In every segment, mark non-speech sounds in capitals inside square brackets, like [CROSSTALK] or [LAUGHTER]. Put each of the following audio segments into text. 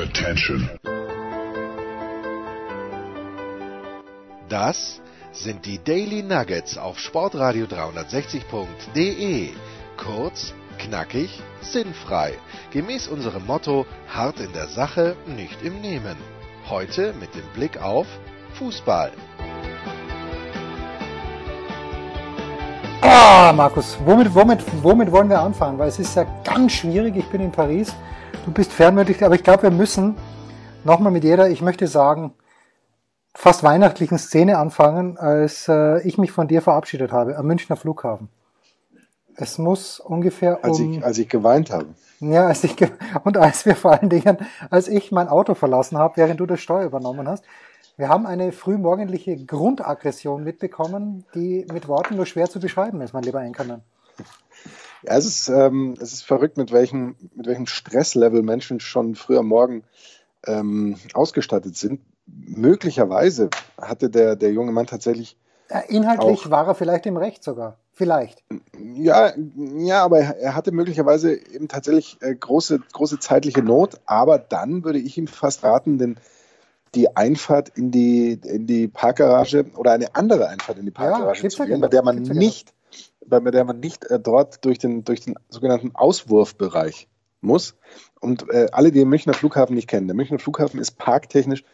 Attention. Das sind die Daily Nuggets auf Sportradio 360.de. Kurz, knackig, sinnfrei. Gemäß unserem Motto: hart in der Sache, nicht im Nehmen. Heute mit dem Blick auf Fußball. Ah, Markus, womit, womit, womit wollen wir anfangen? Weil es ist ja ganz schwierig. Ich bin in Paris, du bist fernmündlich, aber ich glaube, wir müssen nochmal mit jeder, ich möchte sagen, fast weihnachtlichen Szene anfangen, als äh, ich mich von dir verabschiedet habe am Münchner Flughafen. Es muss ungefähr als um, ich, als ich geweint habe. Ja, als ich und als wir vor allen Dingen, als ich mein Auto verlassen habe, während du das Steuer übernommen hast. Wir haben eine frühmorgendliche Grundaggression mitbekommen, die mit Worten nur schwer zu beschreiben ist, mein lieber Enkermann. Ja, es ist, ähm, es ist verrückt, mit welchem, mit welchem Stresslevel Menschen schon früh am Morgen ähm, ausgestattet sind. Möglicherweise hatte der, der junge Mann tatsächlich, Inhaltlich Auch. war er vielleicht im Recht sogar. Vielleicht. ja, ja, aber er, hatte möglicherweise eben tatsächlich äh, große, große zeitliche Not. Aber dann würde ich ihm fast raten, denn die Einfahrt in die, in die Parkgarage oder eine andere Einfahrt in die Parkgarage zu ja gehen, genau, bei der man nicht, bei der man nicht äh, dort durch den, durch den sogenannten Auswurfbereich muss. Und äh, alle, die den Münchner Flughafen nicht kennen, der Münchner Flughafen ist parktechnisch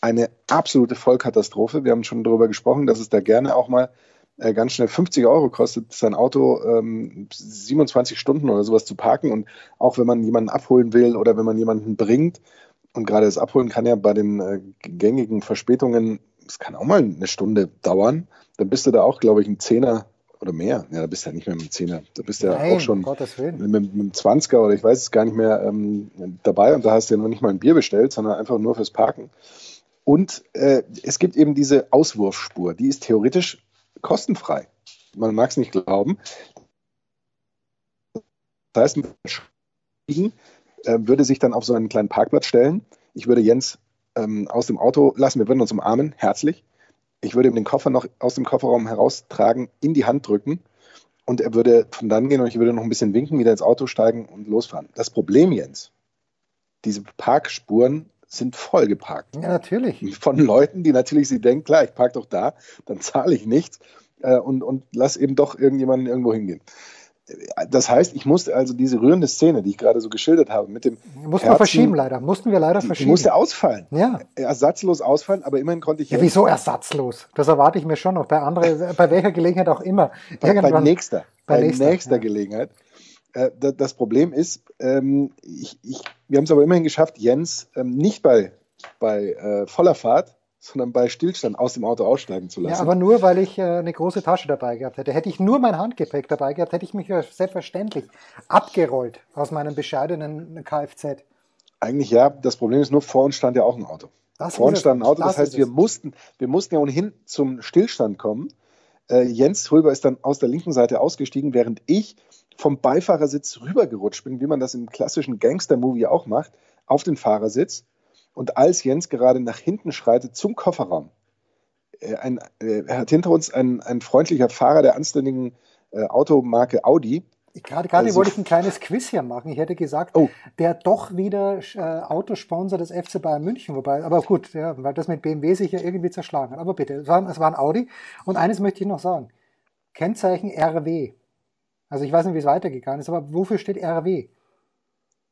eine absolute Vollkatastrophe. Wir haben schon darüber gesprochen, dass es da gerne auch mal äh, ganz schnell 50 Euro kostet, sein Auto ähm, 27 Stunden oder sowas zu parken. Und auch wenn man jemanden abholen will oder wenn man jemanden bringt, und gerade das Abholen kann ja bei den äh, gängigen Verspätungen, es kann auch mal eine Stunde dauern, dann bist du da auch, glaube ich, ein Zehner oder mehr. Ja, da bist du ja nicht mehr mit einem Zehner. Da bist du ja auch schon mit, mit einem 20er oder ich weiß es gar nicht mehr ähm, dabei und da hast du ja noch nicht mal ein Bier bestellt, sondern einfach nur fürs Parken. Und äh, es gibt eben diese Auswurfspur, die ist theoretisch kostenfrei. Man mag es nicht glauben. Das heißt, ein äh, würde sich dann auf so einen kleinen Parkplatz stellen. Ich würde Jens ähm, aus dem Auto lassen, wir würden uns umarmen, herzlich. Ich würde ihm den Koffer noch aus dem Kofferraum heraustragen, in die Hand drücken und er würde von dann gehen und ich würde noch ein bisschen winken, wieder ins Auto steigen und losfahren. Das Problem, Jens, diese Parkspuren sind voll geparkt. Ja, natürlich. Von Leuten, die natürlich sie denken, klar, ich parke doch da, dann zahle ich nichts äh, und, und lass eben doch irgendjemanden irgendwo hingehen. Das heißt, ich musste also diese rührende Szene, die ich gerade so geschildert habe, mit dem Mussten wir verschieben leider. Mussten wir leider verschieben. musste ausfallen. Ja. Ersatzlos ausfallen, aber immerhin konnte ich Ja, wieso ersatzlos? Das erwarte ich mir schon noch. Bei andere, bei welcher Gelegenheit auch immer. [LAUGHS] bei, bei Irgendwann- nächster, bei bei nächster, nächster, ja. Gelegenheit. Äh, da, das Problem ist, ähm, ich, ich, wir haben es aber immerhin geschafft, Jens ähm, nicht bei, bei äh, voller Fahrt, sondern bei Stillstand aus dem Auto aussteigen zu Ja, lassen. aber nur, weil ich äh, eine große Tasche dabei gehabt hätte. Hätte ich nur mein Handgepäck dabei gehabt, hätte ich mich ja selbstverständlich abgerollt aus meinem bescheidenen Kfz. Eigentlich ja, das Problem ist nur, vor uns stand ja auch ein Auto. Das vor uns stand ein Auto, das, Das heißt, wir mussten, wir mussten ja ohnehin zum Stillstand kommen. Äh, Jens Hulber ist dann aus der linken Seite ausgestiegen, während ich vom Beifahrersitz rübergerutscht bin, wie man das im klassischen Gangster-Movie auch macht, auf den Fahrersitz. Und als Jens gerade nach hinten schreitet zum Kofferraum, äh, ein, äh, hat hinter uns ein, ein freundlicher Fahrer der anständigen äh, Automarke Audi. Gerade Also- wollte ich ein kleines Quiz hier machen. Ich hätte gesagt, Oh. der doch wieder äh, Autosponsor des FC Bayern München, wobei, aber gut, ja, weil das mit BMW sich ja irgendwie zerschlagen hat. Aber bitte, es war, es war ein Audi. Und eines möchte ich noch sagen. Kennzeichen RW. Also ich weiß nicht, wie es weitergegangen ist, aber wofür steht RW?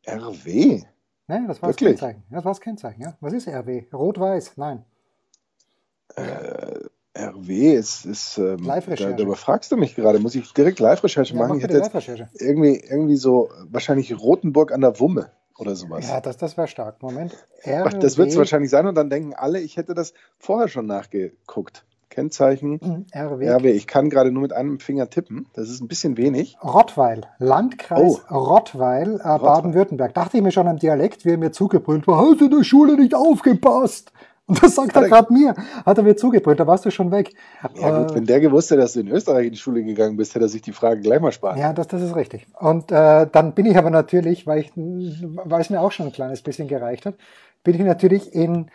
RW? Ne, das war das? Kennzeichen. Das war das Kennzeichen. Ja. Was ist RW? Rot-Weiß? Nein. RW ist, ist ähm, Live-Recherche. da überfragst du mich gerade. Muss ich direkt Live-Recherche Ja, machen? mach Ich hätte Live-Recherche. irgendwie, irgendwie so wahrscheinlich Rotenburg an der Wumme oder sowas. Ja, das, das wäre stark. Moment. Ach, [LAUGHS] das wird es RW. wahrscheinlich sein und dann denken alle, ich hätte das vorher schon nachgeguckt. Kennzeichen Hm, RW. RW. Ich kann gerade nur mit einem Finger tippen. Das ist ein bisschen wenig. Rottweil, Landkreis Rottweil, äh, Baden-Württemberg. Dachte ich mir schon am Dialekt, wie er mir zugebrüllt war, hast du in der Schule nicht aufgepasst? Und das sagt Hat er er- gerade mir. Hat er mir zugebrüllt, da warst du schon weg. Ja, gut, Äh, wenn der gewusst hätte, dass du in Österreich in die Schule gegangen bist, hätte er sich die Frage gleich mal sparen. ja, das, das ist richtig. Und äh, dann bin ich aber natürlich, weil, ich, weil es mir auch schon ein kleines bisschen gereicht hat, bin ich natürlich in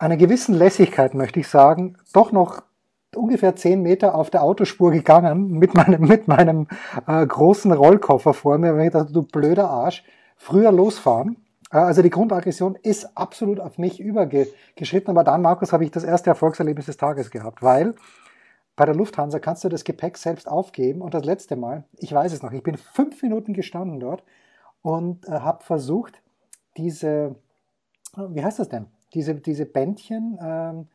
einer gewissen Lässigkeit, möchte ich sagen, doch noch ungefähr zehn Meter auf der Autospur gegangen mit meinem, mit meinem äh, großen Rollkoffer vor mir. Und ich dachte, du blöder Arsch, früher losfahren. Äh, also die Grundaggression ist absolut auf mich übergeschritten, aber dann, Markus, habe ich das erste Erfolgserlebnis des Tages gehabt, weil bei der Lufthansa kannst du das Gepäck selbst aufgeben und das letzte Mal, ich weiß es noch, ich bin fünf Minuten gestanden dort und äh, habe versucht, diese, wie heißt das denn? Diese, diese Bändchen, ähm,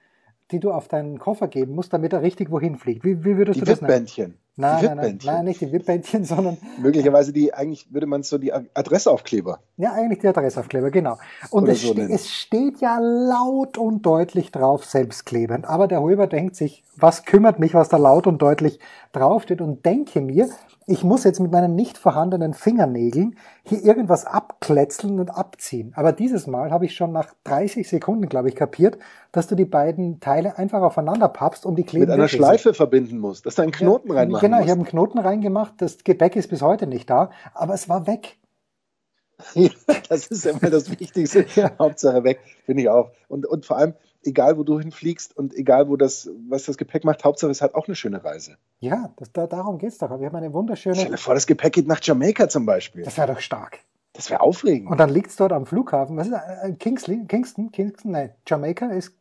die du auf deinen Koffer geben musst, damit er richtig wohin fliegt. Wie, wie würdest die du das nennen? Nein, die nein, nein, nein, nicht die Wippbändchen, [LAUGHS] sondern Möglicherweise die, eigentlich würde man es so die Adressaufkleber. ja, eigentlich die Adressaufkleber, genau. Und es, so ste nennen. es steht ja laut und deutlich drauf, selbstklebend. Aber der Holber denkt sich, was kümmert mich, was da laut und deutlich draufsteht und denke mir, ich muss jetzt mit meinen nicht vorhandenen Fingernägeln hier irgendwas abkletzeln und abziehen. Aber dieses Mal habe ich schon nach 30 Sekunden, glaube ich, kapiert, dass du die beiden Teile einfach aufeinander pappst und die kleben Mit einer. Schleife verbinden musst, dass da einen Knoten Ja, reinmachen Genau, ich musst. habe einen Knoten reingemacht, das Gepäck ist bis heute nicht da, aber es war weg. [LAUGHS] Ja, das ist immer das Wichtigste. [LAUGHS] Ja. Hauptsache weg, finde ich auch. Und, und vor allem, egal wo du hinfliegst und egal wo das, was das Gepäck macht, Hauptsache es hat auch eine schöne Reise. Ja, das, da, darum geht's doch. Wir haben eine Stell wunderschöne. dir vor, das Gepäck geht nach Jamaika zum Beispiel. Das wäre doch stark. Das wäre aufregend. Und dann liegt's dort am Flughafen. Was ist äh, Kingsley? Kingston? Kingston? Nein, Jamaika ist.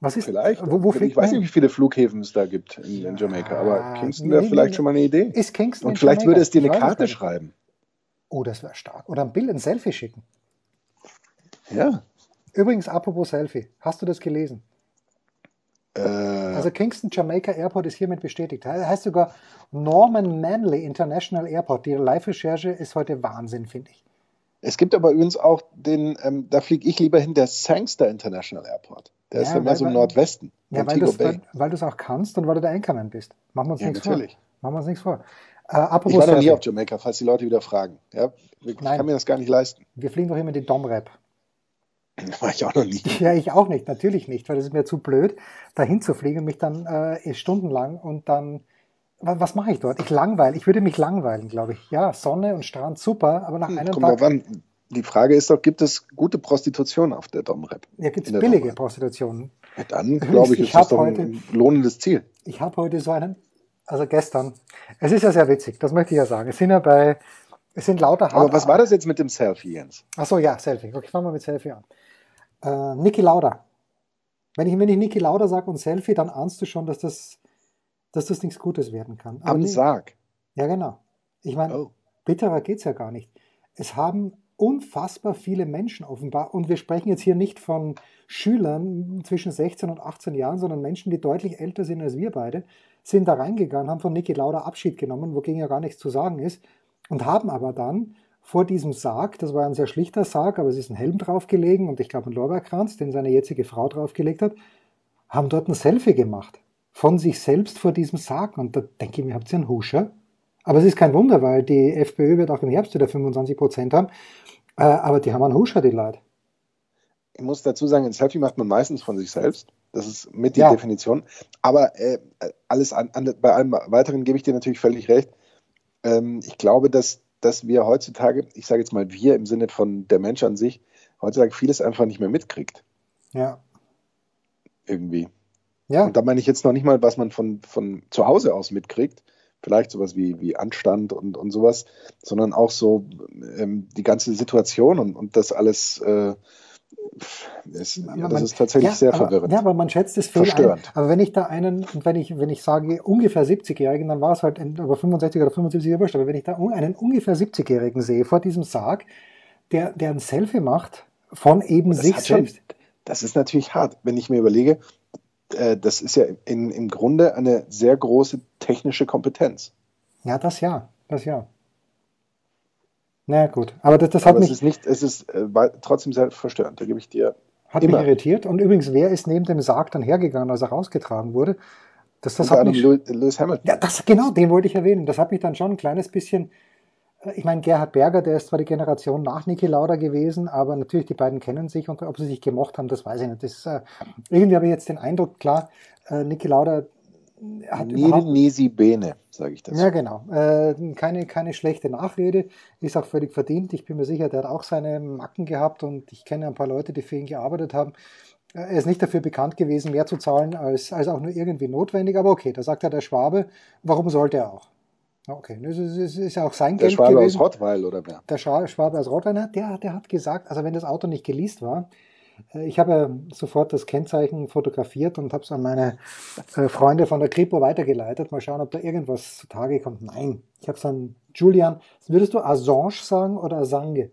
Was ist? Vielleicht. Wo, wo ich fliegt weiß man? nicht, wie viele Flughäfen es da gibt in, in Jamaika, aber Kingston wäre nee, vielleicht nee. schon mal eine Idee. Ist Kingston? in Und vielleicht Jamaika? würde es dir Ich eine weiß Karte schreiben. Oh, das wäre stark. Oder ein Bild, ein Selfie schicken. Ja. Übrigens, apropos Selfie. Hast du das gelesen? Äh, Also Kingston Jamaica Airport ist hiermit bestätigt. Das heißt sogar Norman Manley International Airport. Die Live-Recherche ist heute Wahnsinn, finde ich. es gibt aber übrigens auch den, ähm, da fliege ich lieber hin, der Sangster International Airport. Der ist Ja, ja mehr weil- so im Nordwesten. Ja, weil du es auch kannst und weil du der Anchorman bist. Machen wir uns Ja, nichts natürlich. vor. Machen wir uns nichts vor. Äh, apropos Ich war noch nie auf Jamaika, falls die Leute wieder fragen. Ja, ich Nein. kann mir das gar nicht leisten. Wir fliegen doch immer die Domrep. [LAUGHS] War ich auch noch nie. Ja, ich auch nicht, natürlich nicht, weil es ist mir zu blöd, dahin zu fliegen und mich dann äh, stundenlang und dann, wa- was mache ich dort? Ich langweile, ich würde mich langweilen, glaube ich. Ja, Sonne und Strand, super, aber nach einem Kommt Tag an. Die Frage ist doch, gibt es gute Prostitution auf der Domrep? ja, gibt es billige Domrep. Prostitution. Ja, dann glaube ich, Ich ist das doch heute- ein lohnendes Ziel. Ich habe heute so einen, also gestern, es ist ja sehr witzig, das möchte ich ja sagen. Es sind ja bei, es sind lauter Aber was war das jetzt mit dem Selfie, Jens? Achso, ja, Selfie. Okay, fangen wir mit Selfie an. Äh, Niki Lauda. Wenn ich, wenn ich Niki Lauda sage und Selfie, dann ahnst du schon, dass das, dass das nichts Gutes werden kann. Aber Am Sarg. Ja, genau. Ich meine, Oh. bitterer geht's ja gar nicht. Es haben unfassbar viele Menschen offenbar, und wir sprechen jetzt hier nicht von Schülern zwischen 16 und 18 Jahren, sondern Menschen, die deutlich älter sind als wir beide, sind da reingegangen, haben von Niki Lauda Abschied genommen, wogegen ja gar nichts zu sagen ist, und haben aber dann vor diesem Sarg, das war ein sehr schlichter Sarg, aber es ist ein Helm draufgelegen und ich glaube ein Lorbeerkranz, den seine jetzige Frau draufgelegt hat, haben dort ein Selfie gemacht. Von sich selbst vor diesem Sarg. Und da denke ich mir, habt ihr einen Huscher? Aber es ist kein Wunder, weil die FPÖ wird auch im Herbst wieder 25 Prozent haben. Äh, aber die haben einen Huscher, die Leute. Ich muss dazu sagen, ein Selfie macht man meistens von sich selbst. Das ist mit die Ja. Definition. Aber äh, alles an, an, bei allem Weiteren gebe ich dir natürlich völlig recht. Ähm, ich glaube, dass, dass wir heutzutage, ich sage jetzt mal wir im Sinne von der Mensch an sich, heutzutage vieles einfach nicht mehr mitkriegt. Ja. Irgendwie. Ja. Und da meine ich jetzt noch nicht mal, was man von, von zu Hause aus mitkriegt, vielleicht sowas wie, wie Anstand und, und sowas, sondern auch so ähm, die ganze Situation und, und das alles, äh, ist, ja, das ist tatsächlich ja, sehr aber, verwirrend. Ja, aber man schätzt es viel ein. Verstörend. Aber wenn ich da einen, und wenn ich, wenn ich sage ungefähr 70-Jährigen, dann war es halt ein- aber 65 oder 75 wurscht. Aber wenn ich da einen ungefähr 70-Jährigen sehe vor diesem Sarg, der, der ein Selfie macht von eben Das sich hat schon- selbst. Das ist natürlich hart, wenn ich mir überlege, äh, das ist ja in, im Grunde eine sehr große technische Kompetenz. Ja, das ja, das ja. Na gut, aber das, das hat Aber es mich, ist nicht, es ist äh, trotzdem sehr verstörend. Da gebe ich dir hat immer. mich irritiert. Und übrigens, wer ist neben dem Sarg dann hergegangen, als er rausgetragen wurde? Das, das hat mich, Lewis, Lewis Hamilton. ja, das, genau, den wollte ich erwähnen. Das hat mich dann schon ein kleines bisschen, äh, ich meine, Gerhard Berger, der ist zwar die Generation nach Niki Lauda gewesen, aber natürlich, die beiden kennen sich und ob sie sich gemocht haben, das weiß ich nicht. Das, äh, irgendwie habe ich jetzt den Eindruck, klar, äh, Niki Lauda hat Nisi Bene, sage ich das. Ja, genau. Äh, keine, keine schlechte Nachrede, ist auch völlig verdient. Ich bin mir sicher, der hat auch seine Macken gehabt und ich kenne ein paar Leute, die für ihn gearbeitet haben. Äh, Er ist nicht dafür bekannt gewesen, mehr zu zahlen als, als auch nur irgendwie notwendig, aber okay, da sagt ja der Schwabe, warum sollte er auch? Okay, das ist, ist auch sein Der Geld Schwabe aus gewesen. Rottweil oder wer? Der Schwa- Schwabe aus Rottweil, der, der hat gesagt, also wenn das Auto nicht geleast war, ich habe sofort das Kennzeichen fotografiert und habe es an meine äh, Freunde von der Kripo weitergeleitet. Mal schauen, ob da irgendwas zutage kommt. Nein, ich habe es an Julian. Würdest du Assange sagen oder Assange?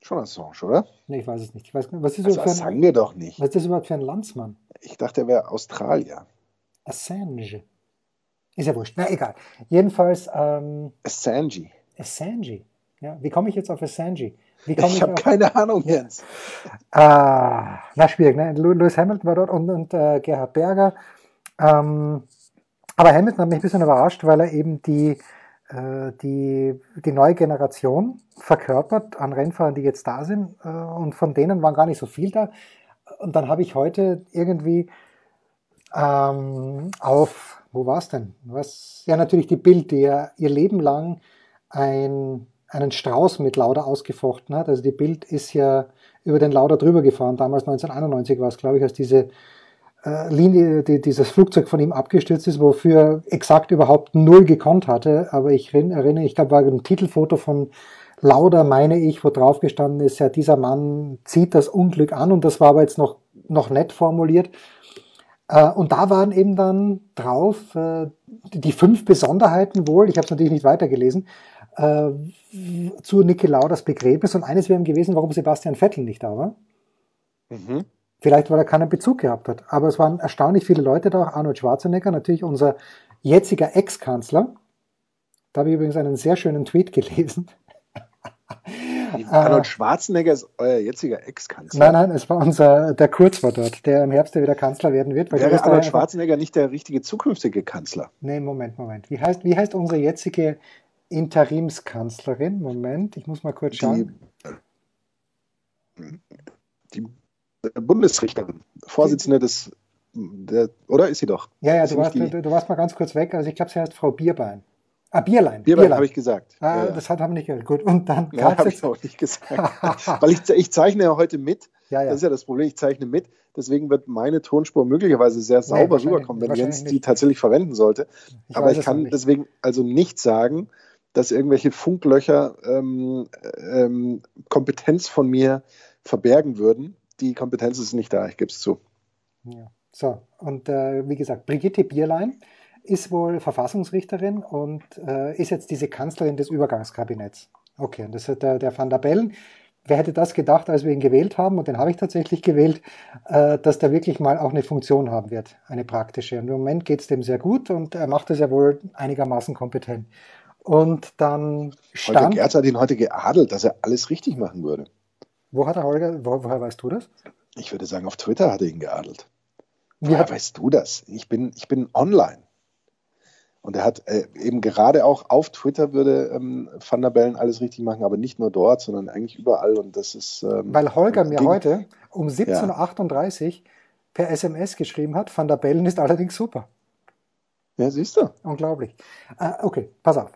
Schon Assange, oder? Nee, ich weiß es nicht. Ich weiß, was, ist Also das für ein, Assange doch nicht. was ist das überhaupt für ein Landsmann? Ich dachte, er wäre Australier. Assange. Ist ja wurscht. Na, egal. Jedenfalls ähm, Assange. Assange. Ja, wie komme ich jetzt auf Assange? Wie komme Ich habe keine Ahnung, Jens. Ah, na, schwierig, ne? Lew- Lewis Hamilton war dort und, und äh, Gerhard Berger. Ähm, aber Hamilton hat mich ein bisschen überrascht, weil er eben die, äh, die, die neue Generation verkörpert an Rennfahrern, die jetzt da sind. Äh, und von denen waren gar nicht so viel da. Und dann habe ich heute irgendwie ähm, auf, wo war es denn? Was? Ja, natürlich die Bild, die ja ihr Leben lang ein, einen Strauß mit Lauda ausgefochten hat. Also die Bild ist ja über den Lauda drüber gefahren. Damals 1991 war es, glaube ich, als diese äh, Linie, die, dieses Flugzeug von ihm abgestürzt ist, wofür exakt überhaupt null gekonnt hatte. Aber ich rin- erinnere, ich glaube, war ein Titelfoto von Lauda, meine ich, wo drauf gestanden ist, ja, dieser Mann zieht das Unglück an und das war aber jetzt noch, noch nett formuliert. Äh, Und da waren eben dann drauf äh, die fünf Besonderheiten wohl, ich habe es natürlich nicht weitergelesen, äh, zu Niki Laudas Begräbnis und eines wäre ihm gewesen, warum Sebastian Vettel nicht da war. Mhm. Vielleicht, weil er keinen Bezug gehabt hat. Aber es waren erstaunlich viele Leute da. Arnold Schwarzenegger, natürlich unser jetziger Ex-Kanzler. Da habe ich übrigens einen sehr schönen Tweet gelesen. [LAUGHS] Arnold Schwarzenegger ist euer jetziger Ex-Kanzler. Nein, nein, es war unser, der Kurz war dort, der im Herbst ja wieder Kanzler werden wird. Weil der Wäre Arnold Schwarzenegger nicht der richtige zukünftige Kanzler? Nee, Moment, Moment. Wie heißt, wie heißt unsere jetzige Interimskanzlerin? Moment, ich muss mal kurz Die, schauen. die Bundesrichterin, Vorsitzende des, der, oder ist sie doch? Ja, ja, du warst, die- du, warst mal ganz kurz weg. Also ich glaube, sie heißt Frau Bierbein. Ah, Bierlein. Bierbein habe ich gesagt. Ah, ja. Das hat, haben wir nicht gehört. Gut, und dann Ja, habe ich auch nicht gesagt. Weil ich, ich zeichne ja heute mit. Ja, ja. Das ist ja das Problem. Ich zeichne mit. Deswegen wird meine Tonspur möglicherweise sehr sauber wahrscheinlich- rüberkommen, wenn Jens die tatsächlich verwenden sollte. Ich Aber ich kann deswegen also nicht sagen, dass irgendwelche Funklöcher ähm, ähm, Kompetenz von mir verbergen würden. Die Kompetenz ist nicht da, ich gebe es zu. Ja. So, und äh, wie gesagt, Brigitte Bierlein ist wohl Verfassungsrichterin und äh, ist jetzt diese Kanzlerin des Übergangskabinetts. Okay, und das hat der, der Van der Bellen. Wer hätte das gedacht, als wir ihn gewählt haben, und den habe ich tatsächlich gewählt, äh, dass der wirklich mal auch eine Funktion haben wird, eine praktische. Und im Moment geht es dem sehr gut und er macht es ja wohl einigermaßen kompetent. Und dann Holger stand, Gerz hat ihn heute geadelt, dass er alles richtig machen würde. wo hat der Holger, wo, woher weißt du das? Ich würde sagen, auf Twitter hat er ihn geadelt. Wie Woher hat, weißt du das? Ich bin, ich bin online. Und er hat äh, eben gerade auch auf Twitter würde ähm, Van der Bellen alles richtig machen, aber nicht nur dort, sondern eigentlich überall. Und das ist. Ähm, weil Holger mir gegen- heute um 17.38 Uhr per SMS geschrieben hat, Van der Bellen ist allerdings super. Ja, siehst du. Unglaublich. Äh, okay, pass auf.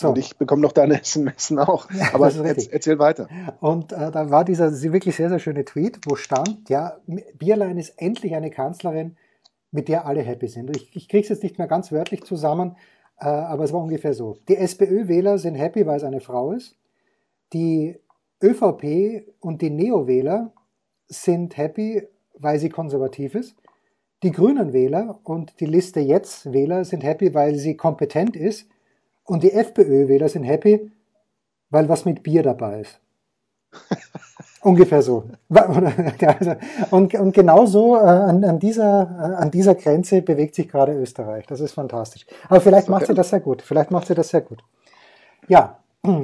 So, Und ich bekomme noch deine [LAUGHS] SMS auch. Aber erzähl weiter. und äh, da war dieser wirklich sehr, sehr schöne Tweet, wo stand, ja, Bierlein ist endlich eine Kanzlerin, mit der alle happy sind. Ich, ich kriege es jetzt nicht mehr ganz wörtlich zusammen, äh, aber es war ungefähr so. Die SPÖ-Wähler sind happy, weil es eine Frau ist. Die ÖVP und die Neo-Wähler sind happy, weil sie konservativ ist. Die Grünen-Wähler und die Liste Jetzt-Wähler sind happy, weil sie kompetent ist. Und die FPÖ-Wähler sind happy, weil was mit Bier dabei ist. [LAUGHS] Ungefähr so. Also, Und, und genau so äh, an, an, dieser, äh, an dieser Grenze bewegt sich gerade Österreich. Das ist fantastisch. Aber vielleicht macht sie das sehr gut. Vielleicht macht sie das sehr gut. Ja, [CLEARS THROAT]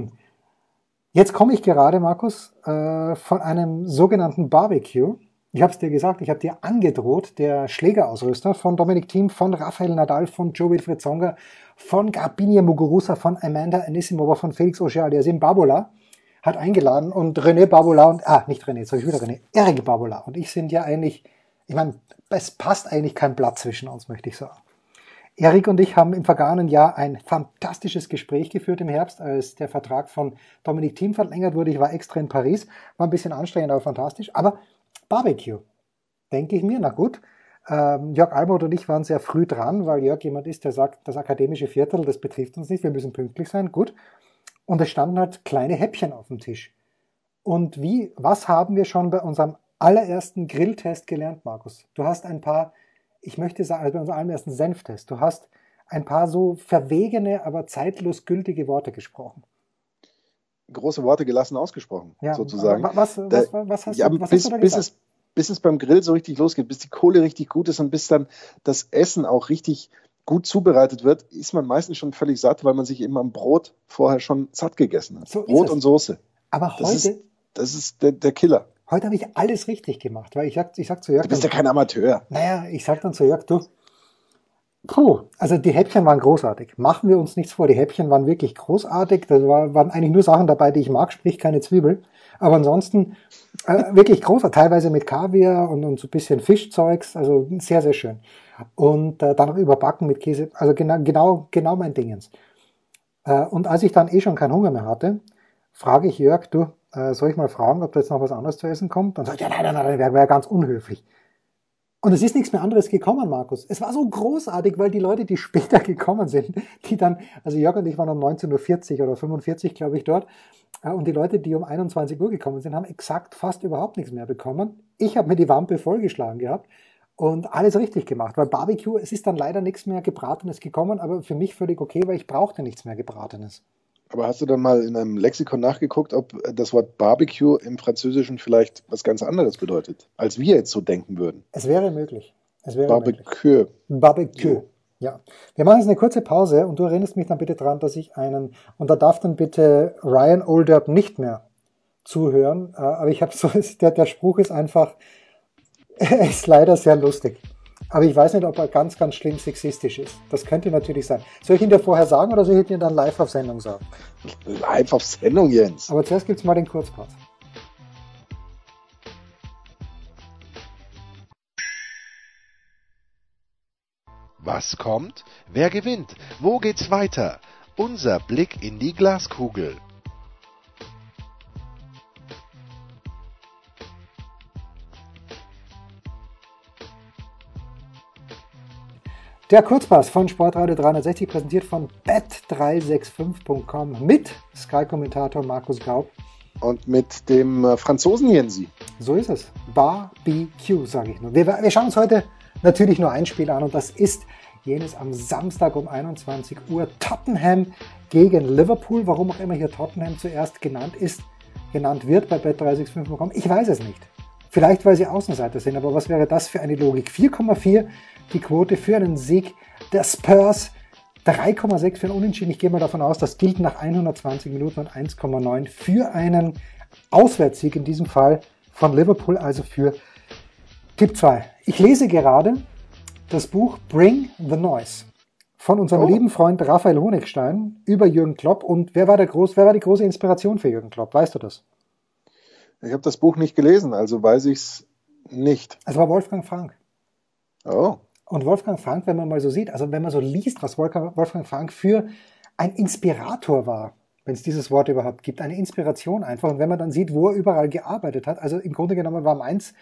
jetzt komme ich gerade, Markus, äh, von einem sogenannten Barbecue. Ich habe es dir gesagt, ich habe dir angedroht, der Schlägerausrüster von Dominik Thiem, von Rafael Nadal, von Joe Wilfried Songa, von Garbinia Muguruza, von Amanda Anisimova, von Felix Auger aliasim Babola hat eingeladen und René Babola und, ah, nicht René, jetzt habe ich wieder René, Eric Babola und ich sind ja eigentlich, ich meine, es passt eigentlich kein Blatt zwischen uns, möchte ich sagen. Erik und ich haben im vergangenen Jahr ein fantastisches Gespräch geführt im Herbst, als der Vertrag von Dominik Thiem verlängert wurde. Ich war extra in Paris, war ein bisschen anstrengend, aber fantastisch. Aber Barbecue, denke ich mir, na gut, Ähm, Jörg Albert und ich waren sehr früh dran, weil Jörg jemand ist, der sagt, das akademische Viertel, das betrifft uns nicht, wir müssen pünktlich sein, gut. Und es standen halt kleine Häppchen auf dem Tisch. Und wie, was haben wir schon bei unserem allerersten Grilltest gelernt, Markus? Du hast ein paar, ich möchte sagen, also bei unserem allerersten Senftest, du hast ein paar so verwegene, aber zeitlos gültige Worte gesprochen. Große Worte gelassen ausgesprochen, ja, sozusagen. Was, was, was, was, hast, ja, du, was bis, hast du da bis es, bis es beim Grill so richtig losgeht, bis die Kohle richtig gut ist und bis dann das Essen auch richtig gut zubereitet wird, ist man meistens schon völlig satt, weil man sich eben am Brot vorher schon satt gegessen hat. So Brot und Soße. Aber heute. Das ist, das ist der, der Killer. Heute habe ich alles richtig gemacht, weil ich sag, ich sag zu Jörg. Du bist ja kein Amateur. Naja, ich sag dann zu Jörg, du, Puh, also die Häppchen waren großartig. Machen wir uns nichts vor, die Häppchen waren wirklich großartig. Da war, waren eigentlich nur Sachen dabei, die ich mag, sprich keine Zwiebel. Aber ansonsten äh, wirklich großartig, teilweise mit Kaviar und, und so ein bisschen Fischzeugs, also sehr, sehr schön. Und äh, dann noch überbacken mit Käse, also genau, genau, genau mein Dingens. Äh, und als ich dann eh schon keinen Hunger mehr hatte, frage ich Jörg, du, äh, soll ich mal fragen, ob da jetzt noch was anderes zu essen kommt? Dann sagt er, ja, nein, nein, nein, wäre wär ganz unhöflich. Und es ist nichts mehr anderes gekommen, Markus. Es war so großartig, weil die Leute, die [LAUGHS] später gekommen sind, die dann, also Jörg und ich waren um 19.40 Uhr oder 45, glaube ich, dort. Äh, und die Leute, die um 21 Uhr gekommen sind, haben exakt fast überhaupt nichts mehr bekommen. Ich habe mir die Wampe vollgeschlagen gehabt und alles richtig gemacht, weil Barbecue, es ist dann leider nichts mehr Gebratenes gekommen, aber für mich völlig okay, weil ich brauchte nichts mehr Gebratenes. Aber hast du dann mal in einem Lexikon nachgeguckt, ob das Wort Barbecue im Französischen vielleicht was ganz anderes bedeutet, als wir jetzt so denken würden? Es wäre möglich. Es wäre Barbecue. Möglich. Barbecue. Ja. Wir machen jetzt eine kurze Pause und du erinnerst mich dann bitte dran, dass ich einen, und da darf dann bitte Ryan Olderb nicht mehr zuhören, äh, aber ich habe so, [LAUGHS] der, der Spruch ist einfach, [LAUGHS] er ist leider sehr lustig. Aber ich weiß nicht, ob er ganz, ganz schlimm sexistisch ist. Das könnte natürlich sein. Soll ich ihn dir vorher sagen oder soll ich ihn dann live auf Sendung sagen? Live auf Sendung, Jens. Aber zuerst gibt es mal den Kurzpart. Was kommt? Wer gewinnt? Wo geht's weiter? Unser Blick in die Glaskugel. Der Kurzpass von Sportradio 360 präsentiert von bet365.com mit Sky-Kommentator Markus Gaub. Und mit dem äh, Franzosen Jensi. So ist es. Barbecue, sage ich nur. Wir, wir schauen uns heute natürlich nur ein Spiel an und das ist jenes am Samstag um 21 Uhr Tottenham gegen Liverpool. Warum auch immer hier Tottenham zuerst genannt ist, genannt wird bei bet365.com. Ich weiß es nicht. Vielleicht, weil sie Außenseiter sind, aber was wäre das für eine Logik? 4,4 die Quote für einen Sieg der Spurs. 3,6 für einen Unentschieden. Ich gehe mal davon aus, das gilt nach 120 Minuten und 1,9 für einen Auswärtssieg, in diesem Fall von Liverpool, also für Tipp 2. Ich lese gerade das Buch Bring the Noise von unserem oh. lieben Freund Raphael Honigstein über Jürgen Klopp. Und wer war, der groß, wer war die große Inspiration für Jürgen Klopp? Weißt du das? Ich habe das Buch nicht gelesen, also weiß ich es nicht. Es war Wolfgang Frank. Oh. Und Wolfgang Frank, wenn man mal so sieht, also wenn man so liest, was Wolfgang Frank für ein Inspirator war, wenn es dieses Wort überhaupt gibt, eine Inspiration einfach. Und wenn man dann sieht, wo er überall gearbeitet hat, also im Grunde genommen war Mainz,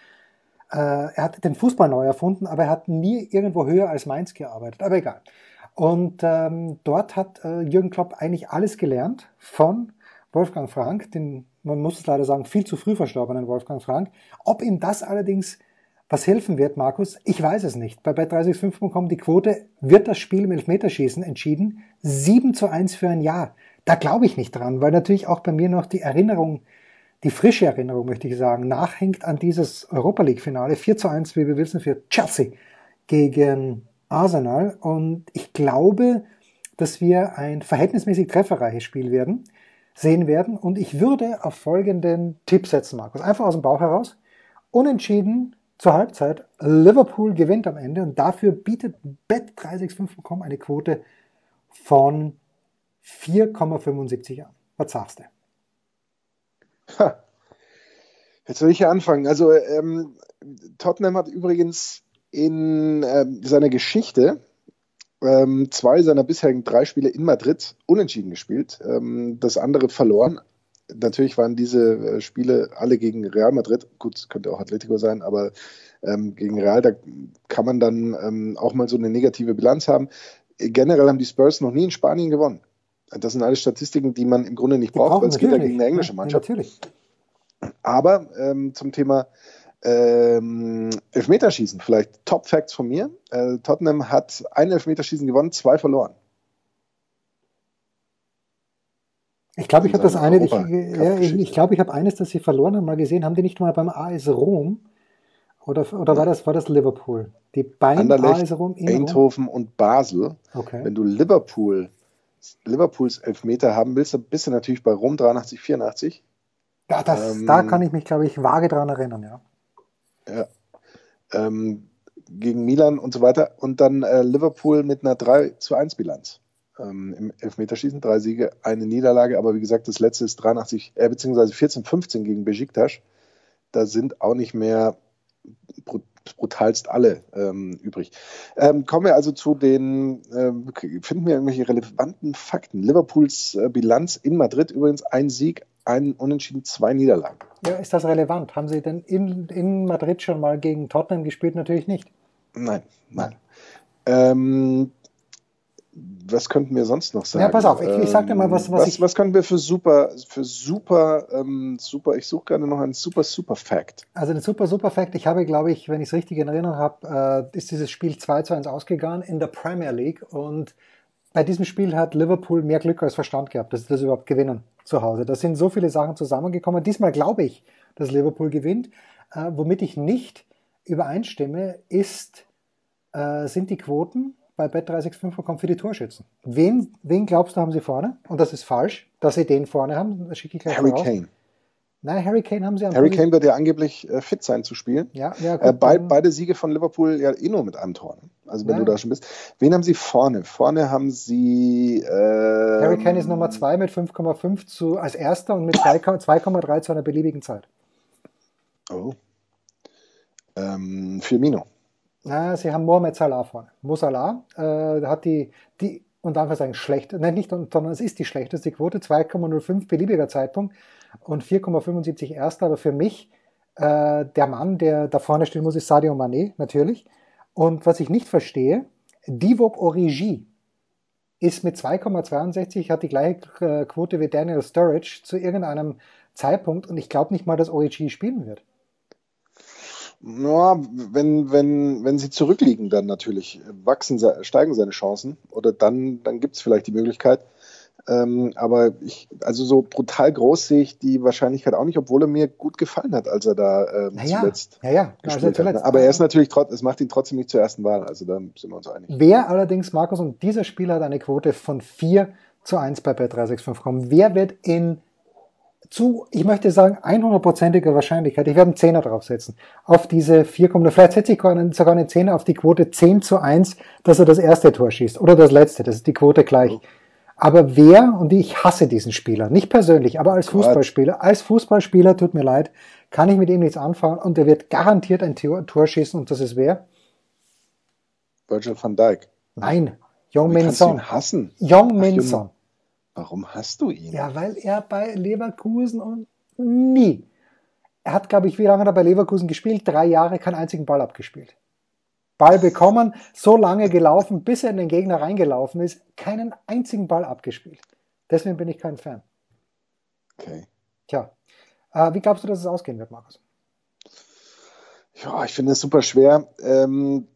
äh, er hat den Fußball neu erfunden, aber er hat nie irgendwo höher als Mainz gearbeitet. Aber egal. Und ähm, dort hat äh, Jürgen Klopp eigentlich alles gelernt von Wolfgang Frank, den, man muss es leider sagen, viel zu früh verstorbenen Wolfgang Frank. Ob ihm das allerdings was helfen wird, Markus? Ich weiß es nicht. Bei bet365.com die Quote wird das Spiel im Elfmeterschießen entschieden. 7 zu 1 für ein Jahr. Da glaube ich nicht dran, weil natürlich auch bei mir noch die Erinnerung, die frische Erinnerung, möchte ich sagen, nachhängt an dieses Europa League Finale. 4 zu 1, wie wir wissen, für Chelsea gegen Arsenal. Und ich glaube, dass wir ein verhältnismäßig trefferreiches Spiel werden, sehen werden. Und ich würde auf folgenden Tipp setzen, Markus. Einfach aus dem Bauch heraus. Unentschieden zur Halbzeit. Liverpool gewinnt am Ende und dafür bietet Bet365.com eine Quote von 4,75 an. Was sagst du? Ha. Jetzt soll ich ja anfangen. Also ähm, Tottenham hat übrigens in ähm, seiner Geschichte ähm, zwei seiner bisherigen drei Spiele in Madrid unentschieden gespielt, ähm, das andere verloren. Natürlich waren diese äh, Spiele alle gegen Real Madrid. Gut, könnte auch Atletico sein, aber ähm, gegen Real, da kann man dann ähm, auch mal so eine negative Bilanz haben. Generell haben die Spurs noch nie in Spanien gewonnen. Das sind alles Statistiken, die man im Grunde nicht die braucht, weil es geht ja gegen eine englische Mannschaft. Ja, natürlich. Aber ähm, zum Thema ähm, Elfmeterschießen, vielleicht Top Facts von mir. Äh, Tottenham hat ein Elfmeterschießen gewonnen, zwei verloren. Ich glaube, ich habe das eine, ich, ja, ich, ich glaube, ich habe eines, das sie verloren haben, mal gesehen. Haben die nicht mal beim AS Rom oder, oder war, das, war das Liverpool? Die beiden AS Rom, Eindhoven und Basel. Okay. Wenn du Liverpool, Liverpools Elfmeter haben willst, dann bist du natürlich bei Rom 83, 84. Ja, das, ähm, da kann ich mich, glaube ich, vage dran erinnern, ja. Ja. Ähm, gegen Milan und so weiter. Und dann äh, Liverpool mit einer 3 zu 1 Bilanz ähm, im Elfmeterschießen. Drei Siege, eine Niederlage. Aber wie gesagt, das letzte ist 83, äh, beziehungsweise 14-15 gegen Besiktas. Da sind auch nicht mehr brutalst alle ähm, übrig. Ähm, kommen wir also zu den, äh, finden wir irgendwelche relevanten Fakten. Liverpools äh, Bilanz in Madrid übrigens ein Sieg, ein Unentschieden, zwei Niederlagen. Ja, ist das relevant? Haben Sie denn in, in Madrid schon mal gegen Tottenham gespielt? Natürlich nicht. Nein, nein. Ähm, was könnten wir sonst noch sagen? Ja, pass auf, ich, ich sag dir mal, was, was, was ich. Was können wir für super, für super, ähm, super, ich suche gerne noch einen super, super Fact. Also den super, super Fact, ich habe, glaube ich, wenn ich es richtig in Erinnerung habe, äh, ist dieses Spiel 2 zu 1 ausgegangen in der Premier League und bei diesem Spiel hat Liverpool mehr Glück als Verstand gehabt, dass sie das überhaupt gewinnen zu Hause. Da sind so viele Sachen zusammengekommen. Diesmal glaube ich, dass Liverpool gewinnt. Äh, womit ich nicht übereinstimme, ist, äh, sind die Quoten bei Bet365 bekommen für die Torschützen. Wen, wen glaubst du, haben sie vorne? Und das ist falsch, dass sie den vorne haben. Das schicke ich gleich Harry voraus. Kane. Nein, Harry Kane haben sie am Harry Kane wird ja angeblich äh, fit sein zu spielen. Ja, ja, gut, äh, be beide Siege von Liverpool ja eh nur mit einem Tor. Ne? Also wenn ja. du da schon bist. Wen haben sie vorne? Vorne haben sie. Äh, Harry Kane ist Nummer 2 mit 5,5 als erster und mit 2,3 zu einer beliebigen Zeit. Oh. Ähm, Firmino. Na, sie haben Mohamed Salah vorne. Mo Salah äh, hat die, die und sagen schlecht, nein, nicht, sondern es ist die schlechteste Quote, 2,05 beliebiger Zeitpunkt und 4,75 erster, aber für mich äh, der Mann, der da vorne stehen muss, ist Sadio Mané, natürlich. Und was ich nicht verstehe, Divock Origi ist mit 2,62, hat die gleiche äh, Quote wie Daniel Sturridge zu irgendeinem Zeitpunkt und ich glaube nicht mal, dass Origi spielen wird. Ja, wenn, wenn, wenn sie zurückliegen, dann natürlich wachsen, steigen seine Chancen oder dann, dann gibt es vielleicht die Möglichkeit. Ähm, aber ich, also so brutal groß sehe ich die Wahrscheinlichkeit auch nicht, obwohl er mir gut gefallen hat, als er da ähm, naja, zuletzt ja, ja, gespielt zuletzt, hat. Aber er ist natürlich trotzdem, es macht ihn trotzdem nicht zur ersten Wahl, also da sind wir uns einig. Wer allerdings, Markus, und dieser Spieler hat eine Quote von 4 zu 1 bei Bet365 bekommen. Wer wird in zu, ich möchte sagen, 100%iger Wahrscheinlichkeit, ich werde einen Zehner draufsetzen, auf diese 4, vielleicht setze ich sogar eine Zehner auf die Quote 10 zu 1, dass er das erste Tor schießt oder das letzte, das ist die Quote gleich. Oh. Aber wer, und ich hasse diesen Spieler, nicht persönlich, aber als Fußballspieler, als Fußballspieler, tut mir leid, kann ich mit ihm nichts anfangen und er wird garantiert ein Tor, Tor schießen und das ist wer? Virgil van Dijk. Nein, Young Min Son. hassen. Young Min Son. Warum hast du ihn? Ja, weil er bei Leverkusen und nie. Er hat, glaube ich, wie lange hat er bei Leverkusen gespielt? Drei Jahre, keinen einzigen Ball abgespielt. Ball bekommen, so lange gelaufen, bis er in den Gegner reingelaufen ist, keinen einzigen Ball abgespielt. Deswegen bin ich kein Fan. Okay. Tja, äh, wie glaubst du, dass es ausgehen wird, Markus? Ja, ich finde es super schwer. Ähm,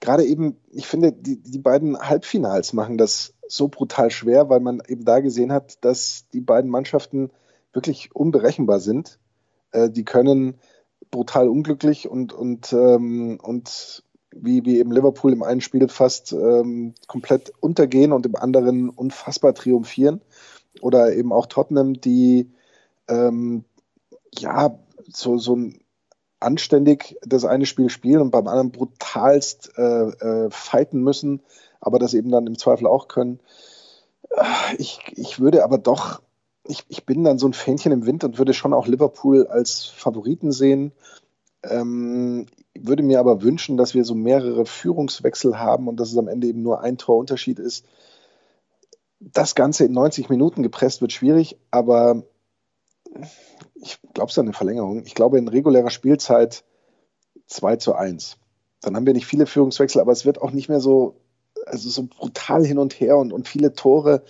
Gerade eben, ich finde, die, die beiden Halbfinals machen das so brutal schwer, weil man eben da gesehen hat, dass die beiden Mannschaften wirklich unberechenbar sind. Äh, die können brutal unglücklich und, und, ähm, und wie, wie eben Liverpool im einen Spiel fast ähm, komplett untergehen und im anderen unfassbar triumphieren. Oder eben auch Tottenham, die ähm, ja so, so anständig das eine Spiel spielen und beim anderen brutalst äh, äh, fighten müssen, aber das eben dann im Zweifel auch können. Ich, ich würde aber doch ich, ich bin dann so ein Fähnchen im Wind und würde schon auch Liverpool als Favoriten sehen. Ähm, würde mir aber wünschen, dass wir so mehrere Führungswechsel haben und dass es am Ende eben nur ein Torunterschied ist. Das Ganze in 90 Minuten gepresst wird schwierig, aber ich glaube es an eine Verlängerung. Ich glaube in regulärer Spielzeit 2 zu 1. Dann haben wir nicht viele Führungswechsel, aber es wird auch nicht mehr so, also so brutal hin und her und, und viele Tore,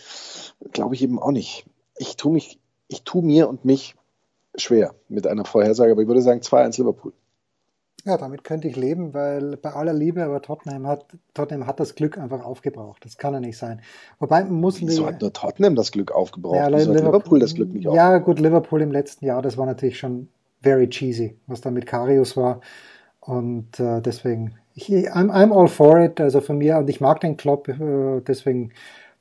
glaube ich eben auch nicht. Ich tue mich, ich tue mir und mich schwer mit einer Vorhersage, aber ich würde sagen 2-1 Liverpool. Ja, damit könnte ich leben, weil bei aller Liebe, aber Tottenham hat, Tottenham hat das Glück einfach aufgebraucht. Das kann ja nicht sein. Wobei muss Wieso hat nur Tottenham das Glück aufgebraucht? Ja, Wieso Liverpool, Liverpool das Glück nicht aufgebraucht? Ja, gut, Liverpool im letzten Jahr, das war natürlich schon very cheesy, was da mit Karius war. Und äh, deswegen, ich, I'm, I'm all for it, also von mir, und ich mag den Klopp, äh, deswegen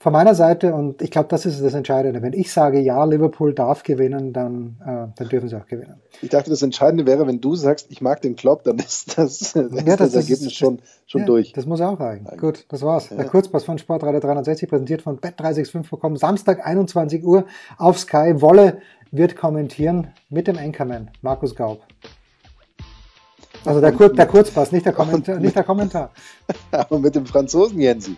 von meiner Seite, und ich glaube, das ist das Entscheidende. Wenn ich sage, ja, Liverpool darf gewinnen, dann, äh, dann dürfen sie auch gewinnen. Ich dachte, das Entscheidende wäre, wenn du sagst, ich mag den Klopp, dann ist das, [LAUGHS] ja, ist das, das Ergebnis ist, schon, schon ja, durch. Das muss auch reichen. Nein. Gut, das war's. Ja. Der Kurzpass von Sportradio 360, präsentiert von Bet365 bekommen. Samstag, 21 Uhr auf Sky. Wolle wird kommentieren mit dem Anchorman, Markus Gaub. Also der, Kur der Kurzpass, nicht der [LAUGHS] Kommentar. Nicht der Kommentar. [LAUGHS] Aber mit dem Franzosen Jensi.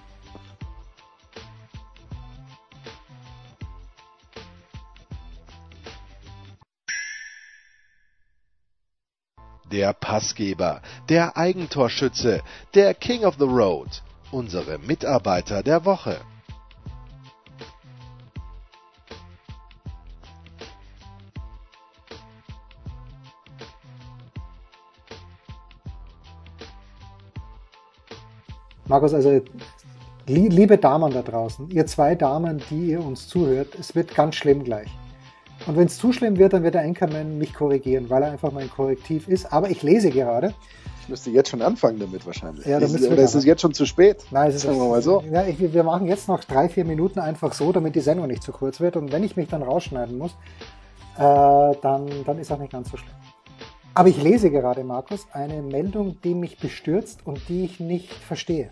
Der Passgeber, der Eigentorschütze, der King of the Road, unsere Mitarbeiter der Woche. Markus, also liebe Damen da draußen, ihr zwei Damen, die ihr uns zuhört, es wird ganz schlimm gleich. Und wenn es zu schlimm wird, dann wird der Anchorman mich korrigieren, weil er einfach mein Korrektiv ist. Aber ich lese gerade. Ich müsste jetzt schon anfangen damit wahrscheinlich. Ja, ist, oder ist es jetzt schon zu spät? Nein, es ist Sagen wir mal so. Ja, ich, wir machen jetzt noch drei, vier Minuten einfach so, damit die Sendung nicht zu kurz wird. Und wenn ich mich dann rausschneiden muss, äh, dann, dann ist auch nicht ganz so schlimm. Aber ich lese gerade, Markus, eine Meldung, die mich bestürzt und die ich nicht verstehe.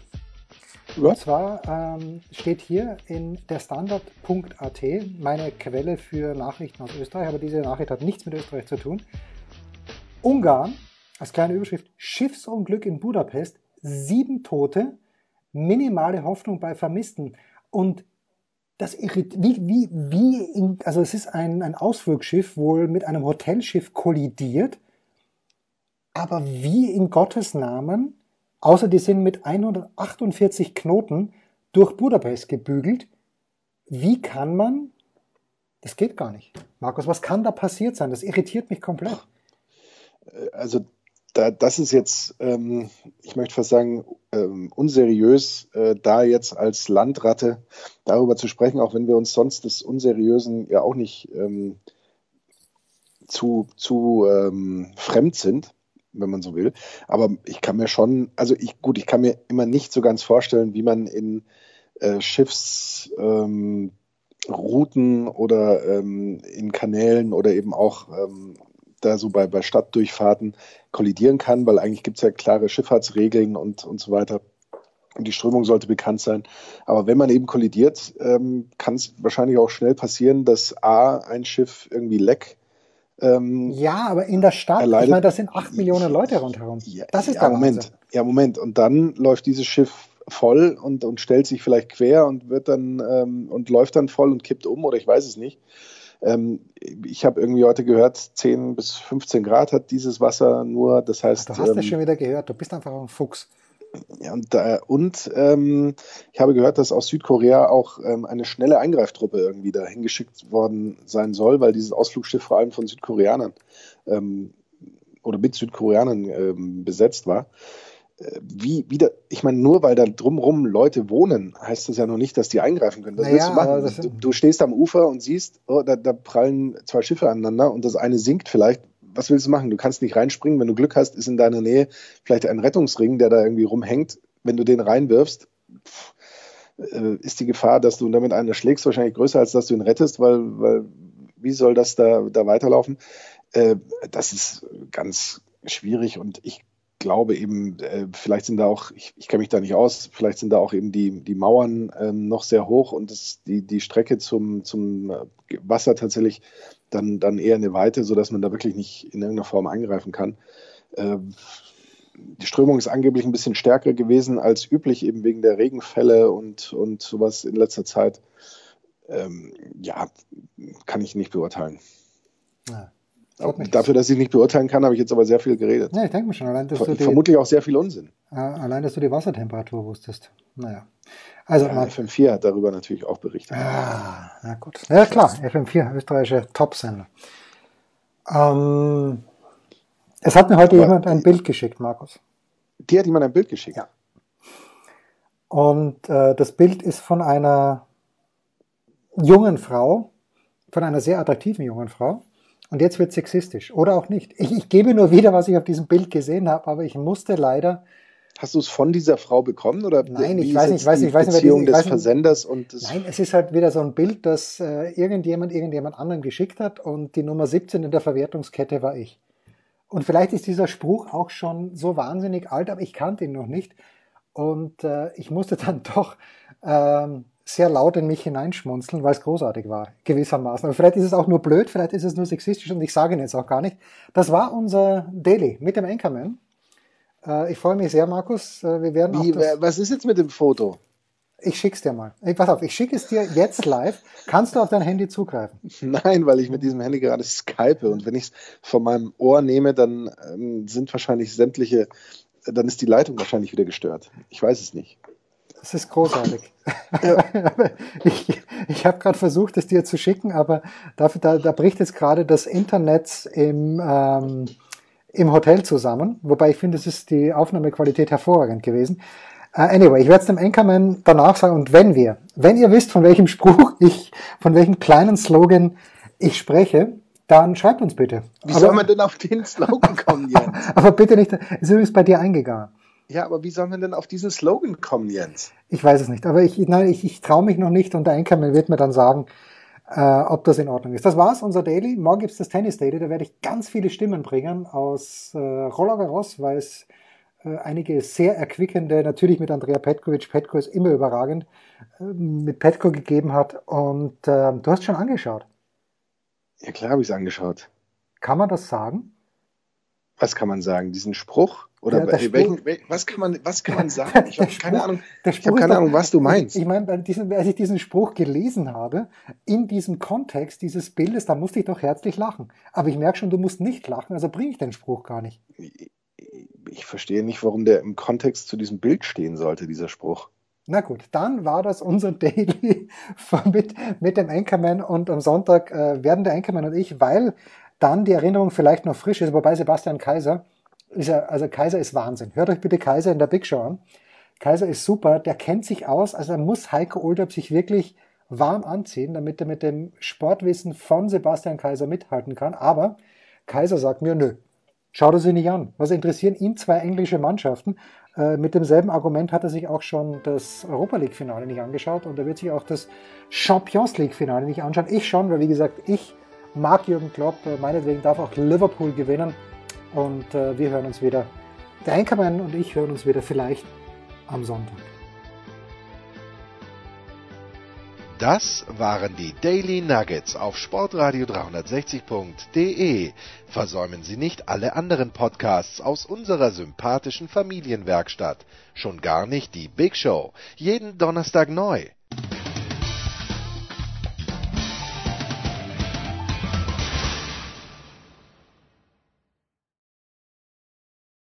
Und zwar ähm, steht hier in der Standard.at meine Quelle für Nachrichten aus Österreich, aber diese Nachricht hat nichts mit Österreich zu tun. Ungarn, als kleine Überschrift, Schiffsunglück in Budapest, sieben Tote, minimale Hoffnung bei Vermissten. Und das irrit wie, wie, wie in, also es ist ein, ein Ausflugsschiff wohl mit einem Hotelschiff kollidiert, aber wie in Gottes Namen Außer die sind mit 148 Knoten durch Budapest gebügelt. Wie kann man? Das geht gar nicht. Markus, was kann da passiert sein? Das irritiert mich komplett. Also da, das ist jetzt, ähm, ich möchte fast sagen, ähm, unseriös, äh, da jetzt als Landratte darüber zu sprechen, auch wenn wir uns sonst des Unseriösen ja auch nicht ähm, zu, zu ähm, fremd sind wenn man so will. Aber ich kann mir schon, also ich, gut, ich kann mir immer nicht so ganz vorstellen, wie man in äh, Schiffsrouten ähm, oder ähm, in Kanälen oder eben auch ähm, da so bei, bei Stadtdurchfahrten kollidieren kann, weil eigentlich gibt es ja klare Schifffahrtsregeln und, und so weiter. Und die Strömung sollte bekannt sein. Aber wenn man eben kollidiert, ähm, kann es wahrscheinlich auch schnell passieren, dass A, ein Schiff irgendwie leck ähm, ja, aber in der Stadt, erleidet. ich meine, da sind acht Millionen Leute rundherum. Ja, das ist ja, der Moment. Wahnsinn. Ja, Moment. Und dann läuft dieses Schiff voll und, und stellt sich vielleicht quer und wird dann ähm, und läuft dann voll und kippt um oder ich weiß es nicht. Ähm, ich habe irgendwie heute gehört, 10 bis 15 Grad hat dieses Wasser nur. Das heißt. Du hast ähm, das schon wieder gehört, du bist einfach ein Fuchs. Ja, und, äh, und ähm, ich habe gehört, dass aus Südkorea auch ähm, eine schnelle Eingreiftruppe irgendwie da hingeschickt worden sein soll, weil dieses Ausflugsschiff vor allem von Südkoreanern ähm, oder mit Südkoreanern ähm, besetzt war. Äh, wie wieder, ich meine, nur weil da drumherum Leute wohnen, heißt das ja noch nicht, dass die eingreifen können. Das naja, willst du machen. Du, du, stehst am Ufer und siehst, oh, da, da prallen zwei Schiffe aneinander und das eine sinkt vielleicht was willst du machen? Du kannst nicht reinspringen. Wenn du Glück hast, ist in deiner Nähe vielleicht ein Rettungsring, der da irgendwie rumhängt. Wenn du den reinwirfst, äh, ist die Gefahr, dass du damit einen erschlägst, wahrscheinlich größer, als dass du ihn rettest, weil, weil wie soll das da, da weiterlaufen? Äh, das ist ganz schwierig und ich glaube eben, äh, vielleicht sind da auch, ich, ich kenne mich da nicht aus, vielleicht sind da auch eben die, die Mauern ähm, noch sehr hoch und das, die, die Strecke zum, zum Wasser tatsächlich dann, dann eher eine Weite, sodass man da wirklich nicht in irgendeiner Form eingreifen kann. Ähm, die Strömung ist angeblich ein bisschen stärker gewesen als üblich, eben wegen der Regenfälle und, und sowas in letzter Zeit. Ähm, ja, kann ich nicht beurteilen. Ja. Dafür, dass ich nicht beurteilen kann, habe ich jetzt aber sehr viel geredet. Ja, ich denke mir schon, allein, dass du die, Vermutlich auch sehr viel Unsinn. äh, allein, dass du die Wassertemperatur wusstest. Naja. Also, Ja, mal, FM4 hat darüber natürlich auch berichtet. ah, na gut. Ja, klar, FM4, österreichische Top-Sender. Ähm, es hat mir heute Aber- jemand ein Bild geschickt, Markus. Die hat jemand ein Bild geschickt. Ja. Und äh, das Bild ist von einer jungen Frau, von einer sehr attraktiven jungen Frau. Und jetzt wird sexistisch. Oder auch nicht. Ich, ich gebe nur wieder, was ich auf diesem Bild gesehen habe, aber ich musste leider. Hast du es von dieser Frau bekommen oder Nein, ich weiß nicht, ich weiß nicht, ich weiß nicht, Beziehung ich des weiß Versenders und des Nein, es ist halt wieder so ein Bild, das äh, irgendjemand irgendjemand anderem geschickt hat und die Nummer 17 in der Verwertungskette war ich. Und vielleicht ist dieser Spruch auch schon so wahnsinnig alt, aber ich kannte ihn noch nicht. Und äh, ich musste dann [LAUGHS] doch ähm, sehr laut in mich hineinschmunzeln, weil es großartig war, gewissermaßen. Aber vielleicht ist es auch nur blöd, vielleicht ist es nur sexistisch und ich sage ihn jetzt auch gar nicht. Das war unser Daily mit dem Anchorman. Äh, ich freue mich sehr, Markus. Äh, wir werden Wie, was ist jetzt mit dem Foto? ich schick's dir mal. Ey, pass auf, ich schicke es dir jetzt live. Kannst du auf dein Handy zugreifen? [LAUGHS] Nein, weil ich mit diesem Handy gerade skype und wenn ich es von meinem Ohr nehme, dann ähm, sind wahrscheinlich sämtliche, dann ist die Leitung wahrscheinlich wieder gestört. Ich weiß es nicht. Das ist großartig. [LAUGHS] Aber ich ich habe gerade versucht, es dir zu schicken, aber dafür, da, da bricht jetzt gerade das Internet im, ähm, im Hotel zusammen. Wobei ich finde, es ist die Aufnahmequalität hervorragend gewesen. Äh, anyway, ich werde es dem Anchorman danach sagen. Und wenn wir, wenn ihr wisst, von welchem Spruch ich, von welchem kleinen Slogan ich spreche, dann schreibt uns bitte. Wie aber, soll man denn auf den Slogan kommen, Jens? [LAUGHS] aber bitte nicht, ist übrigens bei dir eingegangen. Ja, aber wie soll man denn auf diesen Slogan kommen, Jens? Ich weiß es nicht, aber ich, nein, ich, ich traue mich noch nicht und der Anchorman wird mir dann sagen, äh, ob das in Ordnung ist. Das war's, unser Daily. Morgen gibt's das Tennis Daily, da werde ich ganz viele Stimmen bringen aus äh, Roland Garros, weil es äh, einige sehr erquickende, natürlich mit Andrea Petkovic, Petko ist immer überragend, äh, mit Petko gegeben hat und äh, du hast schon angeschaut. Ja, klar habe ich es angeschaut. Kann man das sagen? Was kann man sagen? Diesen Spruch? Oder Ja, welchen, wel- was, kann man, was kann man [LAUGHS] sagen? Ich habe keine Spruch- Ahnung, ich Spruch hab keine Ahnung, was du meinst. Ich, meine, als ich diesen Spruch gelesen habe, in diesem Kontext dieses Bildes, da musste ich doch herzlich lachen. Aber ich merke schon, du musst nicht lachen, also bringe ich den Spruch gar nicht. Ich verstehe nicht, warum der im Kontext zu diesem Bild stehen sollte, dieser Spruch. Na gut, dann war das unser [LAUGHS] Daily mit, mit dem Anchorman und am Sonntag äh, werden der Anchorman und ich, weil dann die Erinnerung vielleicht noch frisch ist, wobei Sebastian Kaiser, ist ja, also Kaiser ist Wahnsinn. Hört euch bitte Kaiser in der Big Show an. Kaiser ist super, der kennt sich aus, also da muss Heiko Olderb sich wirklich warm anziehen, damit er mit dem Sportwissen von Sebastian Kaiser mithalten kann. Aber Kaiser sagt mir, nö, Schaut er sich nicht an. Was interessieren ihn zwei englische Mannschaften? Äh, mit demselben Argument hat er sich auch schon das Europa League-Finale nicht angeschaut und er wird sich auch das Champions League-Finale nicht anschauen. Ich schon, weil wie gesagt, ich mag Jürgen Klopp. Äh, meinetwegen darf auch Liverpool gewinnen. Und äh, wir hören uns wieder. Der Anchorman und ich hören uns wieder vielleicht am Sonntag. Das waren die Daily Nuggets auf Sportradio 360.de. Versäumen Sie nicht alle anderen Podcasts aus unserer sympathischen Familienwerkstatt. Schon gar nicht die Big Show. Jeden Donnerstag neu.